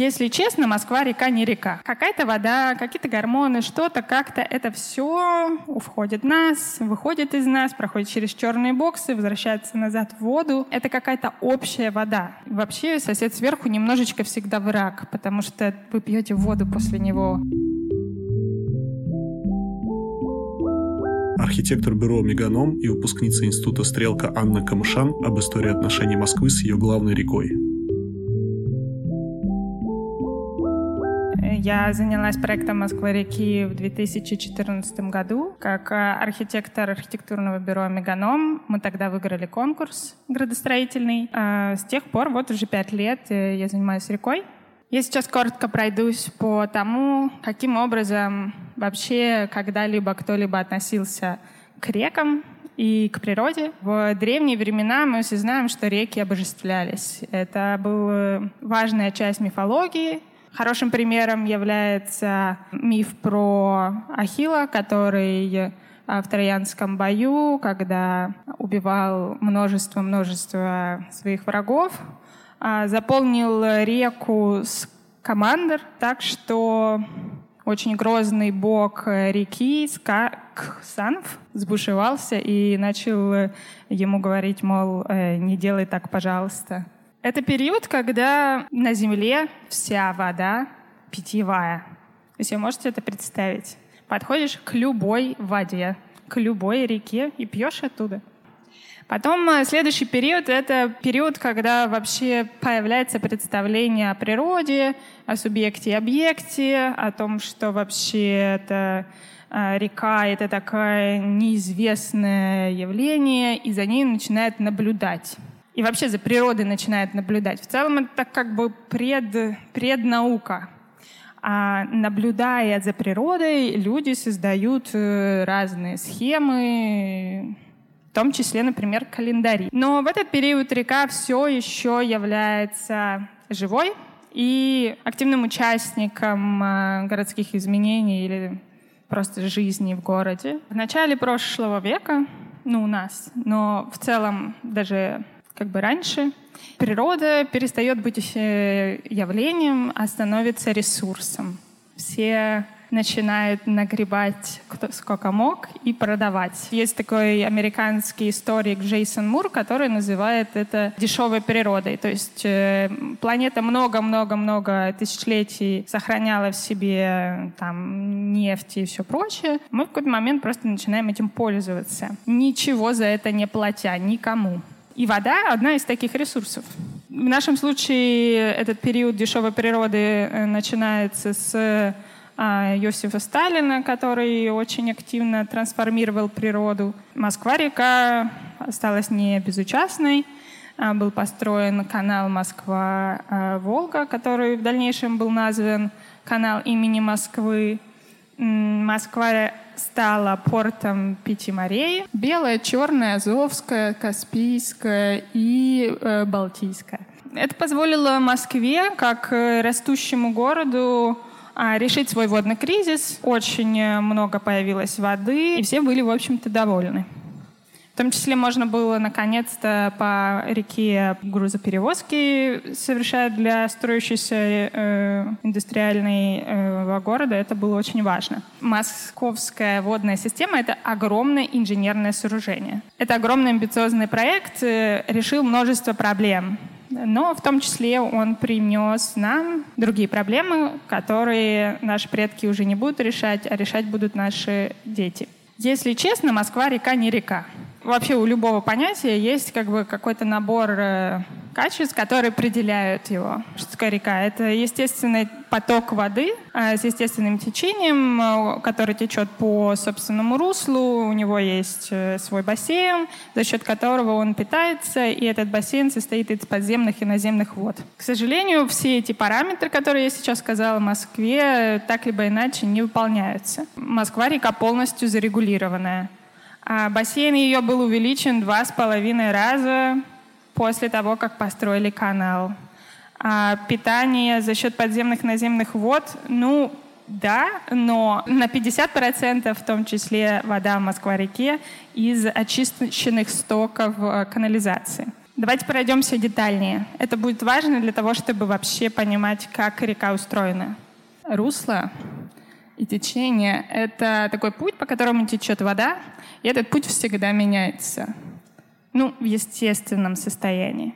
Если честно, Москва река не река. Какая-то вода, какие-то гормоны, что-то как-то это все входит в нас, выходит из нас, проходит через черные боксы, возвращается назад в воду. Это какая-то общая вода. Вообще сосед сверху немножечко всегда враг, потому что вы пьете воду после него. архитектор бюро «Меганом» и выпускница института «Стрелка» Анна Камышан об истории отношений Москвы с ее главной рекой. Я занялась проектом Москва-реки в 2014 году как э, архитектор архитектурного бюро «Меганом». Мы тогда выиграли конкурс градостроительный. А с тех пор, вот уже пять лет, э, я занимаюсь рекой. Я сейчас коротко пройдусь по тому, каким образом вообще когда-либо кто-либо относился к рекам и к природе. В древние времена мы все знаем, что реки обожествлялись. Это была важная часть мифологии, Хорошим примером является миф про Ахила, который в Троянском бою, когда убивал множество-множество своих врагов, а, заполнил реку с командор, так что очень грозный бог реки Ксанов сбушевался и начал ему говорить, мол, «Э, не делай так, пожалуйста. Это период, когда на Земле вся вода питьевая. Вы можете это представить. Подходишь к любой воде, к любой реке и пьешь оттуда. Потом э, следующий период — это период, когда вообще появляется представление о природе, о субъекте и объекте, о том, что вообще это э, река — это такое неизвестное явление, и за ней начинают наблюдать и вообще за природой начинает наблюдать. В целом это так как бы пред, преднаука. А наблюдая за природой, люди создают э, разные схемы, в том числе, например, календари. Но в этот период река все еще является живой и активным участником э, городских изменений или просто жизни в городе. В начале прошлого века, ну, у нас, но в целом даже как бы раньше. Природа перестает быть явлением, а становится ресурсом. Все начинают нагребать кто сколько мог и продавать. Есть такой американский историк Джейсон Мур, который называет это дешевой природой. То есть э, планета много-много-много тысячелетий сохраняла в себе там нефть и все прочее. Мы в какой-то момент просто начинаем этим пользоваться, ничего за это не платя никому. И вода — одна из таких ресурсов. В нашем случае этот период дешевой природы э, начинается с а, Иосифа Сталина, который очень активно трансформировал природу. Москва-река осталась не безучастной. А, был построен канал Москва-Волга, который в дальнейшем был назван канал имени Москвы. Москва стала портом пяти морей. Белая, черная, Азовская, Каспийская и э, Балтийская. Это позволило Москве, как э, растущему городу, а, решить свой водный кризис. Очень э, много появилось воды, и все были, в общем-то, довольны. В том числе можно было наконец-то по реке грузоперевозки совершать для строящейся э, индустриального э, города. Это было очень важно. Московская водная система — это огромное инженерное сооружение. Это огромный амбициозный проект, э, решил множество проблем. Но в том числе он принес нам другие проблемы, которые наши предки уже не будут решать, а решать будут наши дети. Если честно, Москва-река не река вообще у любого понятия есть как бы какой-то набор э, качеств, которые определяют его. Что такое река? Это естественный поток воды э, с естественным течением, э, который течет по собственному руслу. У него есть свой бассейн, за счет которого он питается, и этот бассейн состоит из подземных и наземных вод. К сожалению, все эти параметры, которые я сейчас сказала в Москве, так либо иначе не выполняются. Москва-река полностью зарегулированная. А бассейн ее был увеличен два с половиной раза после того, как построили канал. А питание за счет подземных наземных вод, ну, да, но на 50% в том числе вода в Москва-реке из очищенных стоков э, канализации. Давайте пройдемся детальнее. Это будет важно для того, чтобы вообще понимать, как река устроена. Русло и течение — это такой путь, по которому течет вода, и этот путь всегда меняется. Ну, в естественном состоянии.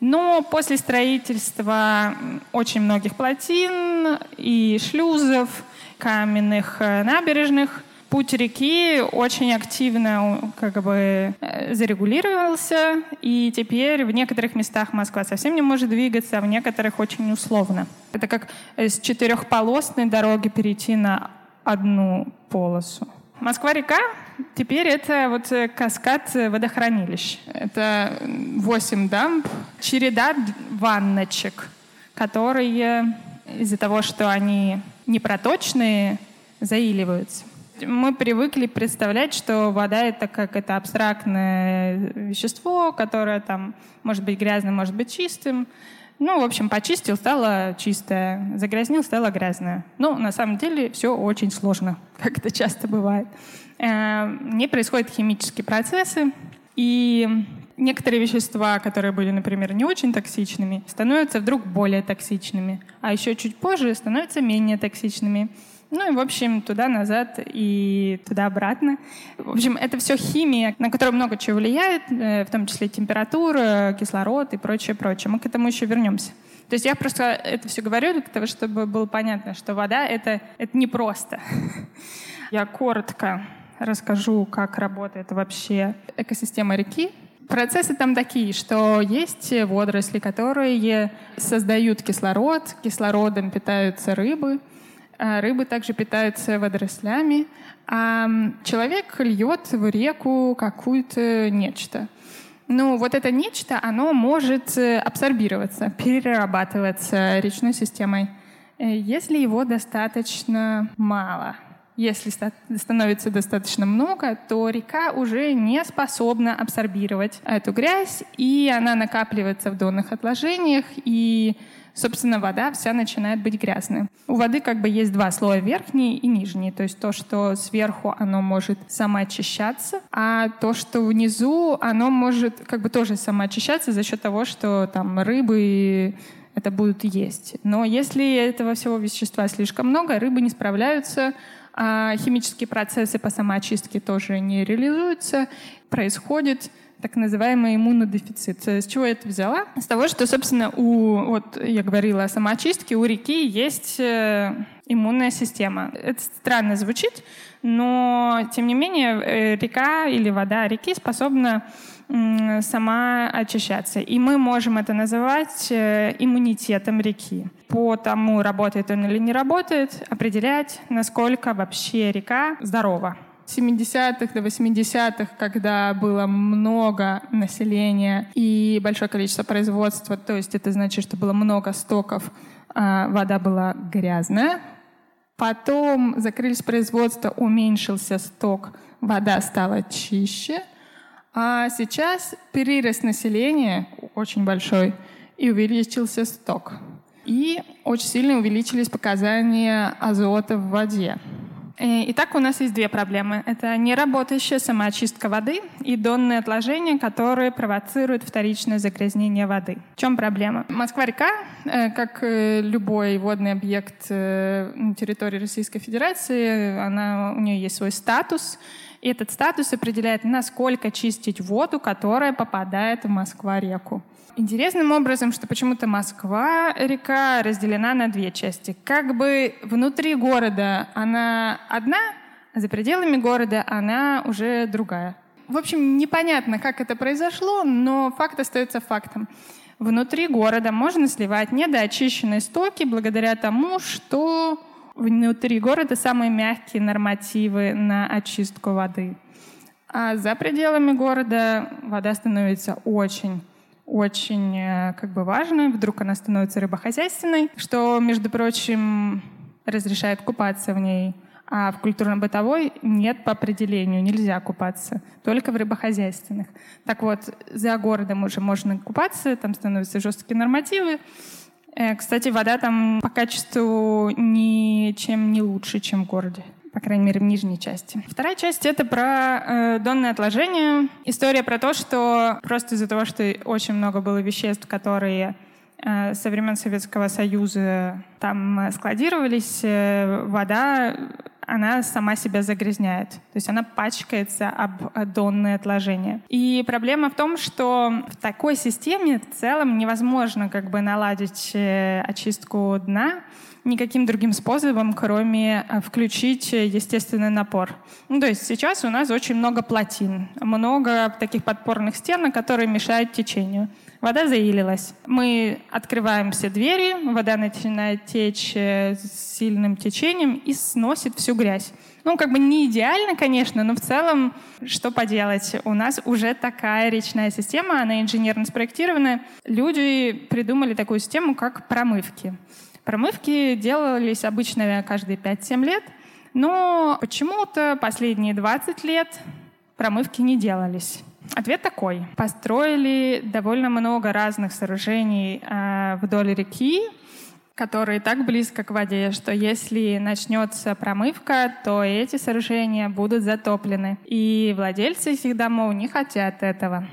Но после строительства очень многих плотин и шлюзов, каменных э, набережных, путь реки очень активно как бы э, зарегулировался, и теперь в некоторых местах Москва совсем не может двигаться, а в некоторых очень условно. Это как с четырехполосной дороги перейти на одну полосу. Москва-река теперь это вот э, каскад водохранилищ. Это восемь дамб, череда ванночек, которые из-за того, что они непроточные, заиливаются мы привыкли представлять, что вода это как это абстрактное вещество, которое там может быть грязным, может быть чистым. Ну, в общем, почистил, стало чистое, загрязнил, стало грязное. Ну, на самом деле все очень сложно, как это часто бывает. Э, не происходят химические процессы, и некоторые вещества, которые были, например, не очень токсичными, становятся вдруг более токсичными, а еще чуть позже становятся менее токсичными. Ну и, в общем, туда-назад и туда-обратно. В общем, это все химия, на которую много чего влияет, э, в том числе температура, кислород и прочее, прочее. Мы к этому еще вернемся. То есть я просто это все говорю для того, чтобы было понятно, что вода это, — это не просто. Я коротко расскажу, как работает вообще экосистема реки. Процессы там такие, что есть водоросли, которые создают кислород, кислородом питаются рыбы — рыбы также питаются водорослями, а человек льет в реку какую-то нечто. Ну, вот это нечто, оно может э, абсорбироваться, перерабатываться речной системой, э, если его достаточно мало. Если становится достаточно много, то река уже не способна абсорбировать эту грязь, и она накапливается в донных отложениях, и собственно, вода вся начинает быть грязной. У воды как бы есть два слоя, верхний и нижний. То есть то, что сверху, оно может самоочищаться, а то, что внизу, оно может как бы тоже самоочищаться за счет того, что там рыбы это будут есть. Но если этого всего вещества слишком много, рыбы не справляются, а химические процессы по самоочистке тоже не реализуются, происходит так называемый иммунодефицит. С чего я это взяла? С того, что, собственно, у, вот я говорила о самоочистке, у реки есть э, иммунная система. Это странно звучит, но, тем не менее, э, река или вода реки способна сама очищаться. И мы можем это называть э, иммунитетом реки. По тому, работает он или не работает, определять, насколько вообще река здорова. 70-х до 80-х, когда было много населения и большое количество производства, то есть это значит, что было много стоков, а, вода была грязная. Потом закрылись производства, уменьшился сток, вода стала чище. А сейчас перерост населения очень большой, и увеличился сток. И очень сильно увеличились показания азота в воде. Э, итак, у нас есть две проблемы. Это неработающая самоочистка воды и донные отложения, которые провоцируют вторичное загрязнение воды. В чем проблема? Москва-река, э, как э, любой водный объект на территории Российской Федерации, она, у нее есть свой статус, этот статус определяет, насколько чистить воду, которая попадает в Москва-реку. Интересным образом, что почему-то Москва, река, разделена на две части. Как бы внутри города она одна, а за пределами города она уже другая. В общем, непонятно, как это произошло, но факт остается фактом. Внутри города можно сливать недоочищенные стоки благодаря тому, что внутри города самые мягкие нормативы на очистку воды. А за пределами города вода становится очень очень э, как бы важной. Вдруг она становится рыбохозяйственной, что, между прочим, разрешает купаться в ней. А в культурно-бытовой нет по определению, нельзя купаться, только в рыбохозяйственных. Так вот, за городом уже можно купаться, там становятся жесткие нормативы. Э, кстати, вода там по качеству ничем не лучше, чем в городе. по крайней мере, в нижней части. Вторая часть — это про э, донное отложение. История про то, что просто из-за того, что очень много было веществ, которые э, со времен Советского Союза там э, складировались, э, вода она сама себя загрязняет. То есть она пачкается об донные отложения. И проблема в том, что в такой системе в целом невозможно как бы наладить э, очистку дна никаким другим способом, кроме э, включить естественный напор. Ну, то есть сейчас у нас очень много плотин, много таких подпорных стен, которые мешают течению. Вода заилилась. Мы открываем все двери, вода начинает течь э, с сильным течением и сносит всю грязь. Ну, как бы не идеально, конечно, но в целом, что поделать? У нас уже такая речная система, она инженерно спроектирована. Люди придумали такую систему, как промывки. Промывки делались обычно каждые 5-7 лет, но почему-то последние 20 лет промывки не делались. Ответ такой. Построили довольно много разных сооружений э, вдоль реки, которые так близко к воде, что если начнется промывка, то эти сооружения будут затоплены. И владельцы этих домов не хотят этого.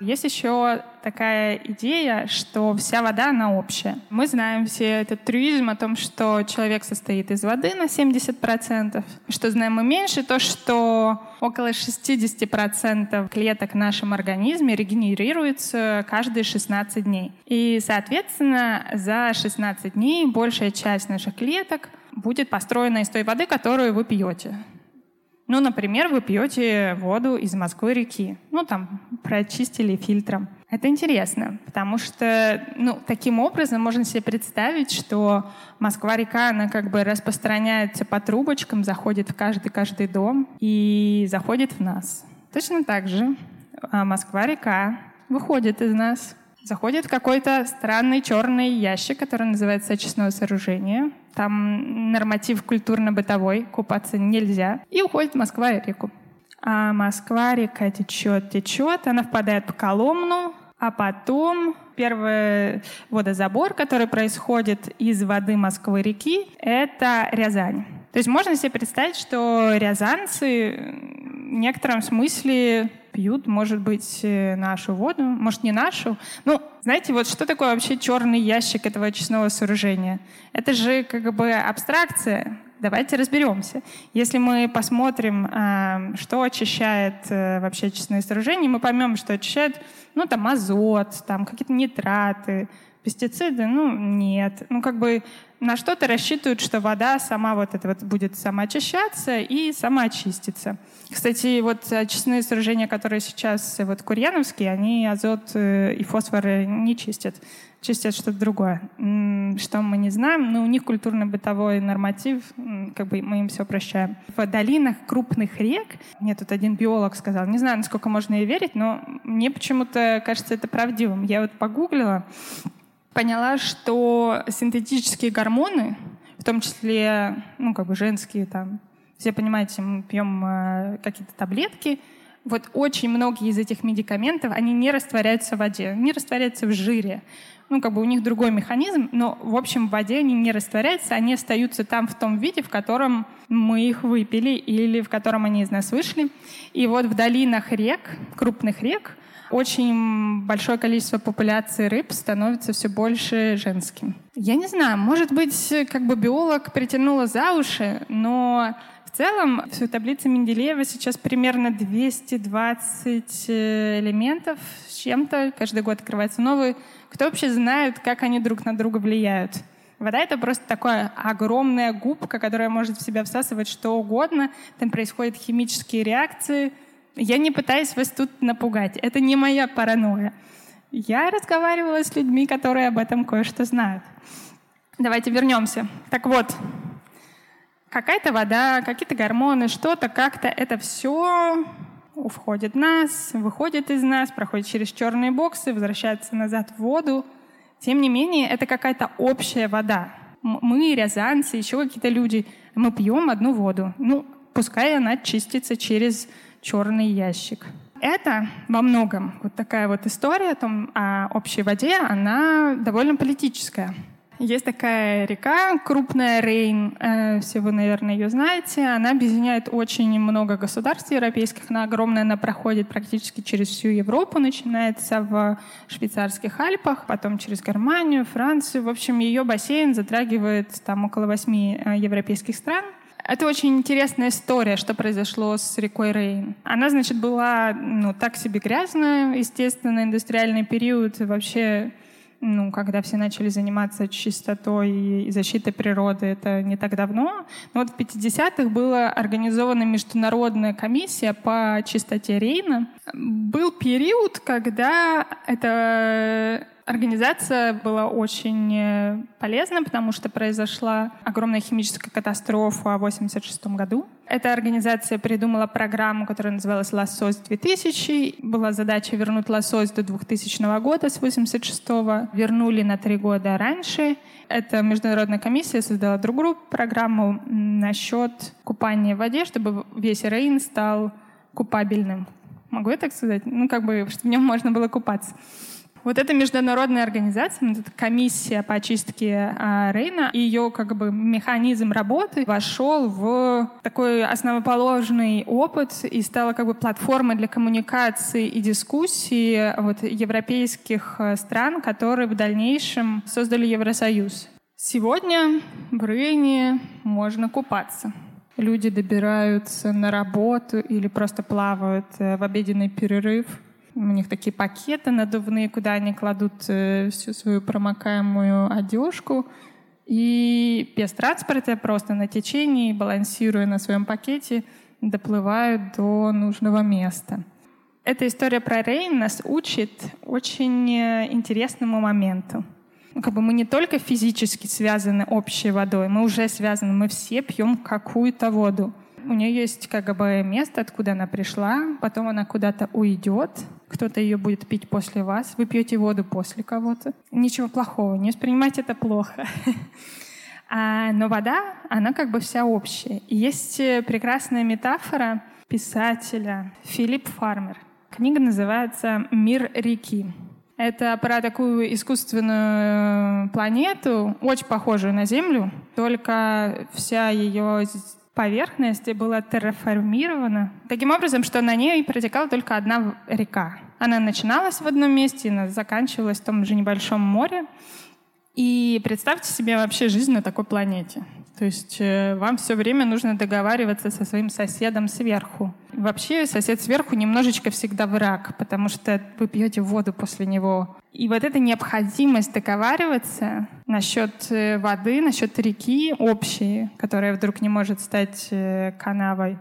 Есть еще такая идея, что вся вода, она общая. Мы знаем все этот трюизм о том, что человек состоит из воды на 70%. Что знаем мы меньше, то, что около 60% клеток в нашем организме регенерируются каждые 16 дней. И, соответственно, за 16 дней большая часть наших клеток будет построена из той воды, которую вы пьете. Ну, например, вы пьете воду из Москвы реки. Ну, там, прочистили фильтром. Это интересно, потому что, ну, таким образом можно себе представить, что Москва-река, она как бы распространяется по трубочкам, заходит в каждый-каждый дом и заходит в нас. Точно так же а Москва-река выходит из нас, заходит какой-то странный черный ящик, который называется очистное сооружение, там норматив культурно-бытовой, купаться нельзя. И уходит в Москва-реку. А Москва-река течет, течет, она впадает в Коломну, а потом первый водозабор, который происходит из воды Москвы-реки, это Рязань. То есть можно себе представить, что рязанцы в некотором смысле пьют, может быть, э, нашу воду, может, не нашу. Ну, знаете, вот что такое вообще черный ящик этого очистного сооружения? Это же как бы абстракция. Давайте разберемся. Если мы посмотрим, э, что очищает э, вообще очистное сооружение, мы поймем, что очищает, ну, там, азот, там, какие-то нитраты, пестициды, ну, нет. Ну, как бы на что-то рассчитывают, что вода сама вот это вот будет самоочищаться и самоочиститься. Кстати, вот очистные сооружения, которые сейчас вот курьяновские, они азот э, и фосфор не чистят. Чистят что-то другое. Что мы не знаем, но у них культурно-бытовой норматив, как бы мы им все прощаем. В долинах крупных рек, мне тут один биолог сказал, не знаю, насколько можно ей верить, но мне почему-то кажется это правдивым. Я вот погуглила, поняла, что синтетические гормоны, в том числе, ну, как бы женские там, все понимаете, мы пьем э, какие-то таблетки, вот очень многие из этих медикаментов, они не растворяются в воде, не растворяются в жире. Ну, как бы у них другой механизм, но, в общем, в воде они не растворяются, они остаются там в том виде, в котором мы их выпили или в котором они из нас вышли. И вот в долинах рек, крупных рек, очень большое количество популяции рыб становится все больше женским. Я не знаю, может быть, как бы биолог притянула за уши, но в целом в таблице Менделеева сейчас примерно 220 э, элементов с чем-то. Каждый год открывается новый. Кто вообще знает, как они друг на друга влияют? Вода — это просто такая огромная губка, которая может в себя всасывать что угодно. Там происходят химические реакции — я не пытаюсь вас тут напугать. Это не моя паранойя. Я разговаривала с людьми, которые об этом кое-что знают. Давайте вернемся. Так вот, какая-то вода, какие-то гормоны, что-то как-то, это все входит в нас, выходит из нас, проходит через черные боксы, возвращается назад в воду. Тем не менее, это какая-то общая вода. Мы, рязанцы, еще какие-то люди, мы пьем одну воду. Ну, пускай она чистится через черный ящик. Это во многом вот такая вот история о, том, о общей воде, она довольно политическая. Есть такая река, крупная Рейн, э, все вы, наверное, ее знаете. Она объединяет очень много государств европейских. Она огромная, она проходит практически через всю Европу, начинается в швейцарских Альпах, потом через Германию, Францию. В общем, ее бассейн затрагивает там около восьми э, европейских стран. Это очень интересная история, что произошло с рекой Рейн. Она, значит, была ну, так себе грязная, естественно, индустриальный период, вообще ну, когда все начали заниматься чистотой и защитой природы, это не так давно. Но вот в 50-х была организована международная комиссия по чистоте Рейна. Был период, когда это Организация была очень э, полезна, потому что произошла огромная химическая катастрофа в 1986 году. Эта организация придумала программу, которая называлась «Лосось-2000». Была задача вернуть лосось до 2000 года с 1986 -го. Вернули на три года раньше. Эта международная комиссия создала другую программу насчет купания в воде, чтобы весь Рейн стал купабельным. Могу я так сказать? Ну, как бы, чтобы в нем можно было купаться. Вот эта международная организация, вот эта комиссия по очистке а, Рейна, ее как бы механизм работы вошел в такой основоположный опыт и стала как бы платформой для коммуникации и дискуссии вот, европейских э, стран, которые в дальнейшем создали Евросоюз. Сегодня в Рейне можно купаться. Люди добираются на работу или просто плавают э, в обеденный перерыв у них такие пакеты надувные, куда они кладут э, всю свою промокаемую одежку. И без транспорта, просто на течении, балансируя на своем пакете, доплывают до нужного места. Эта история про Рейн нас учит очень э, интересному моменту. Ну, как бы мы не только физически связаны общей водой, мы уже связаны, мы все пьем какую-то воду. У нее есть как бы место, откуда она пришла, потом она куда-то уйдет, кто-то ее будет пить после вас, вы пьете воду после кого-то. Ничего плохого, не воспринимайте это плохо. А, но вода, она как бы вся общая. Есть э, прекрасная метафора писателя Филипп Фармер. Книга называется «Мир реки». Это про такую искусственную планету, очень похожую на Землю, только вся ее поверхность была терраформирована таким образом, что на ней протекала только одна река. Она начиналась в одном месте, и заканчивалась в том же небольшом море. И представьте себе вообще жизнь на такой планете. То есть э, вам все время нужно договариваться со своим соседом сверху. Вообще сосед сверху немножечко всегда враг, потому что вы пьете воду после него. И вот эта необходимость договариваться насчет э, воды, насчет реки общей, которая вдруг не может стать э, канавой.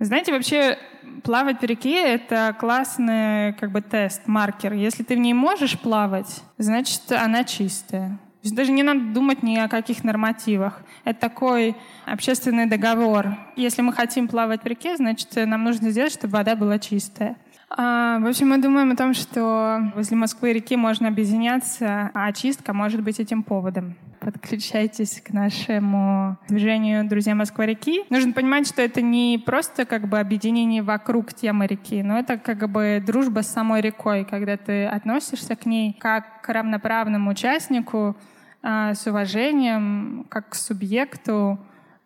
Знаете, вообще плавать в реке — это классный как бы тест, маркер. Если ты в ней можешь плавать, значит, она чистая. То есть даже не надо думать ни о каких нормативах. Это такой общественный договор. Если мы хотим плавать в реке, значит, нам нужно сделать, чтобы вода была чистая. А, в общем, мы думаем о том, что возле Москвы реки можно объединяться, а очистка может быть этим поводом. Подключайтесь к нашему движению «Друзья Москва-реки». Нужно понимать, что это не просто как бы объединение вокруг темы реки, но это как бы дружба с самой рекой, когда ты относишься к ней как к равноправному участнику, а, с уважением, как к субъекту.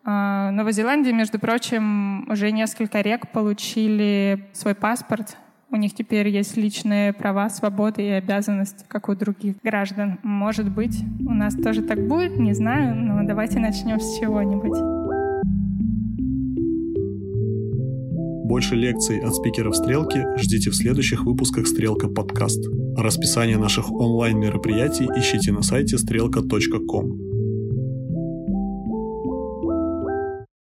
А, Новая Зеландия, между прочим, уже несколько рек получили свой паспорт. У них теперь есть личные права, свободы и обязанности, как у других граждан. Может быть, у нас тоже так будет, не знаю, но давайте начнем с чего-нибудь. Больше лекций от спикеров «Стрелки» ждите в следующих выпусках «Стрелка подкаст». Расписание наших онлайн-мероприятий ищите на сайте стрелка.ком.